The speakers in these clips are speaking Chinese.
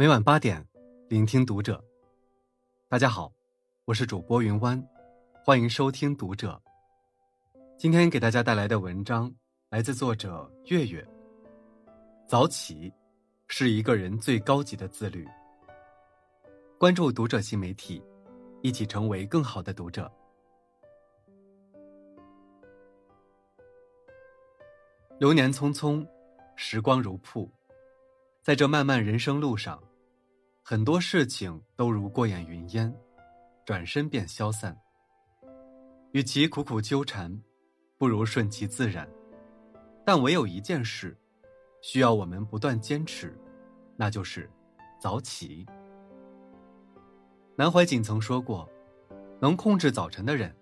每晚八点，聆听读者。大家好，我是主播云湾，欢迎收听读者。今天给大家带来的文章来自作者月月。早起是一个人最高级的自律。关注读者新媒体，一起成为更好的读者。流年匆匆，时光如瀑，在这漫漫人生路上。很多事情都如过眼云烟，转身便消散。与其苦苦纠缠，不如顺其自然。但唯有一件事，需要我们不断坚持，那就是早起。南怀瑾曾说过：“能控制早晨的人，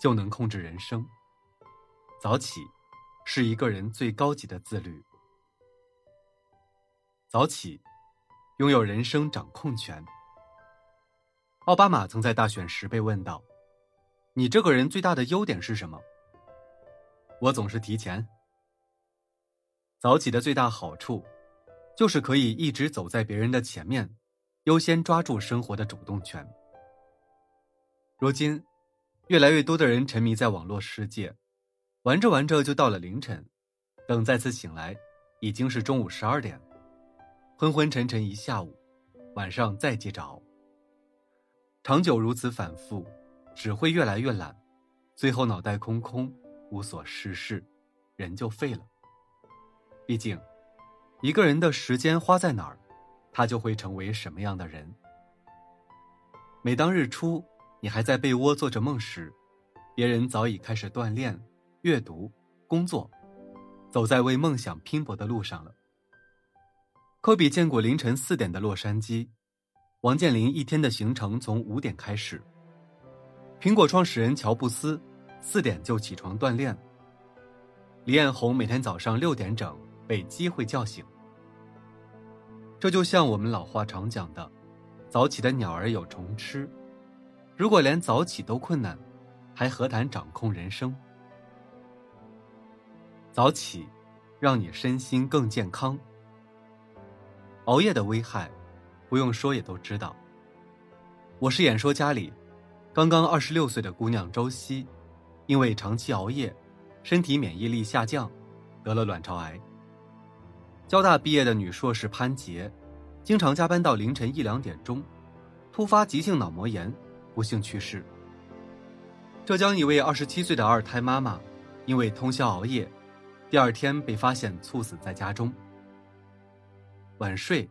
就能控制人生。”早起，是一个人最高级的自律。早起。拥有人生掌控权。奥巴马曾在大选时被问到：“你这个人最大的优点是什么？”我总是提前。早起的最大好处，就是可以一直走在别人的前面，优先抓住生活的主动权。如今，越来越多的人沉迷在网络世界，玩着玩着就到了凌晨，等再次醒来，已经是中午十二点。昏昏沉沉一下午，晚上再接着熬。长久如此反复，只会越来越懒，最后脑袋空空，无所事事，人就废了。毕竟，一个人的时间花在哪儿，他就会成为什么样的人。每当日出，你还在被窝做着梦时，别人早已开始锻炼、阅读、工作，走在为梦想拼搏的路上了。科比见过凌晨四点的洛杉矶，王健林一天的行程从五点开始。苹果创始人乔布斯四点就起床锻炼。李彦宏每天早上六点整被机会叫醒。这就像我们老话常讲的：“早起的鸟儿有虫吃。”如果连早起都困难，还何谈掌控人生？早起，让你身心更健康。熬夜的危害，不用说也都知道。我是演说家里刚刚二十六岁的姑娘周希，因为长期熬夜，身体免疫力下降，得了卵巢癌。交大毕业的女硕士潘杰，经常加班到凌晨一两点钟，突发急性脑膜炎，不幸去世。浙江一位二十七岁的二胎妈妈，因为通宵熬夜，第二天被发现猝死在家中。晚睡，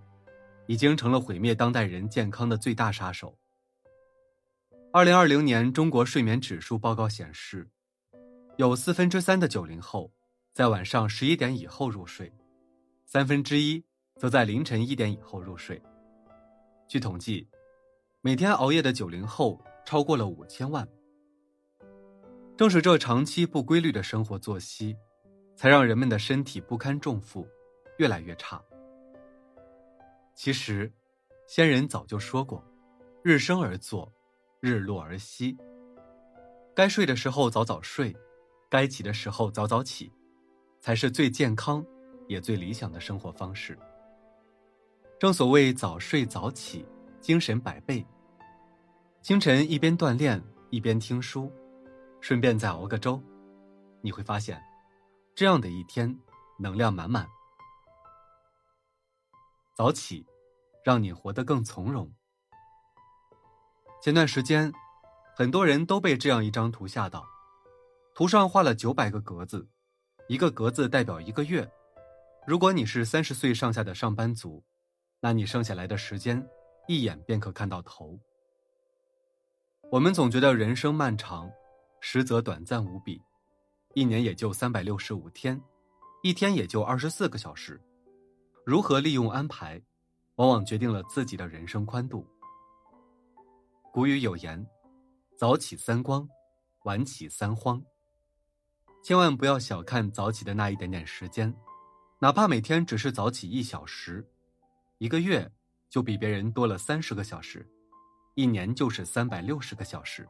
已经成了毁灭当代人健康的最大杀手。二零二零年中国睡眠指数报告显示，有四分之三的九零后在晚上十一点以后入睡，三分之一则在凌晨一点以后入睡。据统计，每天熬夜的九零后超过了五千万。正是这长期不规律的生活作息，才让人们的身体不堪重负，越来越差。其实，先人早就说过：“日升而作，日落而息。”该睡的时候早早睡，该起的时候早早起，才是最健康也最理想的生活方式。正所谓早睡早起，精神百倍。清晨一边锻炼一边听书，顺便再熬个粥，你会发现，这样的一天能量满满。早起。让你活得更从容。前段时间，很多人都被这样一张图吓到，图上画了九百个格子，一个格子代表一个月。如果你是三十岁上下的上班族，那你剩下来的时间，一眼便可看到头。我们总觉得人生漫长，实则短暂无比，一年也就三百六十五天，一天也就二十四个小时，如何利用安排？往往决定了自己的人生宽度。古语有言：“早起三光，晚起三荒。”千万不要小看早起的那一点点时间，哪怕每天只是早起一小时，一个月就比别人多了三十个小时，一年就是三百六十个小时。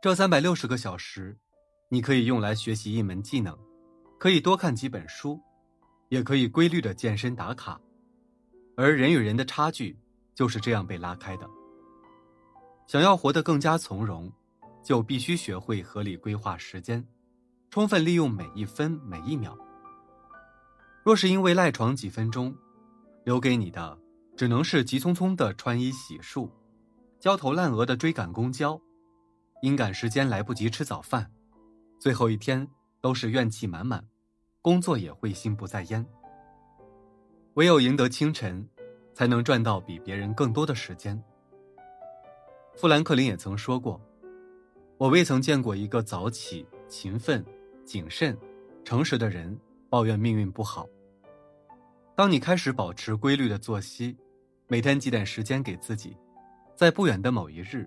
这三百六十个小时，你可以用来学习一门技能，可以多看几本书，也可以规律的健身打卡。而人与人的差距就是这样被拉开的。想要活得更加从容，就必须学会合理规划时间，充分利用每一分每一秒。若是因为赖床几分钟，留给你的只能是急匆匆的穿衣洗漱，焦头烂额的追赶公交，因赶时间来不及吃早饭，最后一天都是怨气满满，工作也会心不在焉。唯有赢得清晨，才能赚到比别人更多的时间。富兰克林也曾说过：“我未曾见过一个早起、勤奋、谨慎、诚实的人抱怨命运不好。”当你开始保持规律的作息，每天挤点时间给自己，在不远的某一日，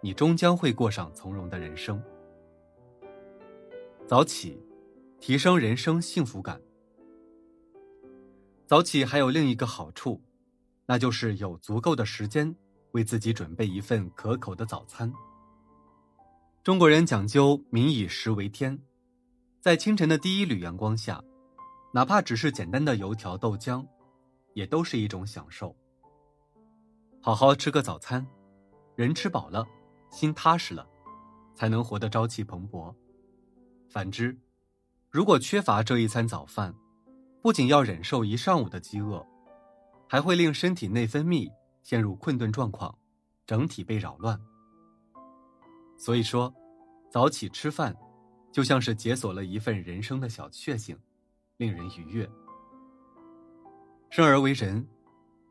你终将会过上从容的人生。早起，提升人生幸福感。早起还有另一个好处，那就是有足够的时间。为自己准备一份可口的早餐。中国人讲究“民以食为天”，在清晨的第一缕阳光下，哪怕只是简单的油条豆浆，也都是一种享受。好好吃个早餐，人吃饱了，心踏实了，才能活得朝气蓬勃。反之，如果缺乏这一餐早饭，不仅要忍受一上午的饥饿，还会令身体内分泌。陷入困顿状况，整体被扰乱。所以说，早起吃饭，就像是解锁了一份人生的小确幸，令人愉悦。生而为人，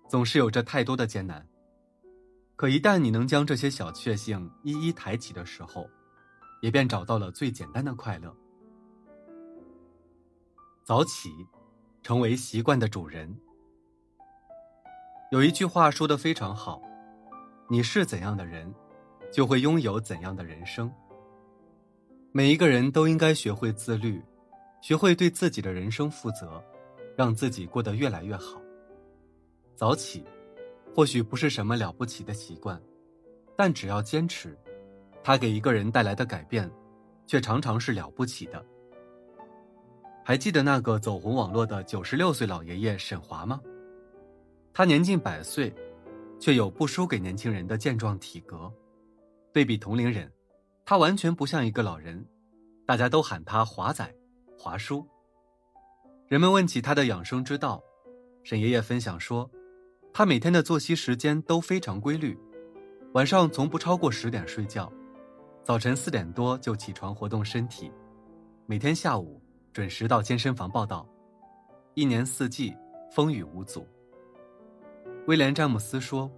总是有着太多的艰难，可一旦你能将这些小确幸一一抬起的时候，也便找到了最简单的快乐。早起，成为习惯的主人。有一句话说的非常好：“你是怎样的人，就会拥有怎样的人生。”每一个人都应该学会自律，学会对自己的人生负责，让自己过得越来越好。早起，或许不是什么了不起的习惯，但只要坚持，它给一个人带来的改变，却常常是了不起的。还记得那个走红网络的九十六岁老爷爷沈华吗？他年近百岁，却有不输给年轻人的健壮体格。对比同龄人，他完全不像一个老人，大家都喊他华仔、华叔。人们问起他的养生之道，沈爷爷分享说，他每天的作息时间都非常规律，晚上从不超过十点睡觉，早晨四点多就起床活动身体，每天下午准时到健身房报道，一年四季风雨无阻。威廉·詹姆斯说：“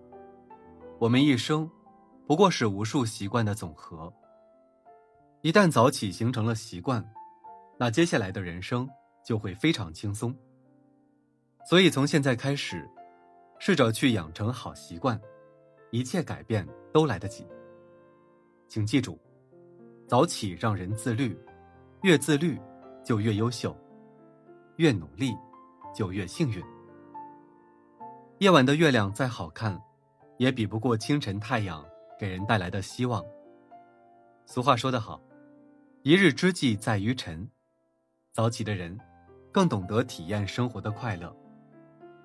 我们一生，不过是无数习惯的总和。一旦早起形成了习惯，那接下来的人生就会非常轻松。所以从现在开始，试着去养成好习惯，一切改变都来得及。请记住，早起让人自律，越自律就越优秀，越努力就越幸运。”夜晚的月亮再好看，也比不过清晨太阳给人带来的希望。俗话说得好，“一日之计在于晨”。早起的人，更懂得体验生活的快乐；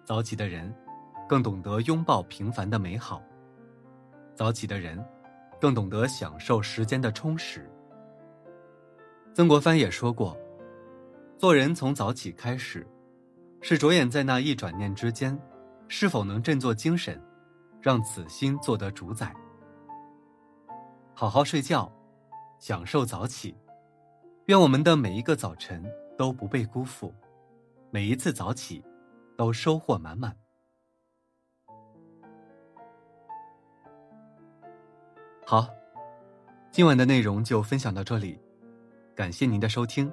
早起的人，更懂得拥抱平凡的美好；早起的人，更懂得享受时间的充实。曾国藩也说过：“做人从早起开始，是着眼在那一转念之间。”是否能振作精神，让此心做得主宰？好好睡觉，享受早起。愿我们的每一个早晨都不被辜负，每一次早起都收获满满。好，今晚的内容就分享到这里，感谢您的收听。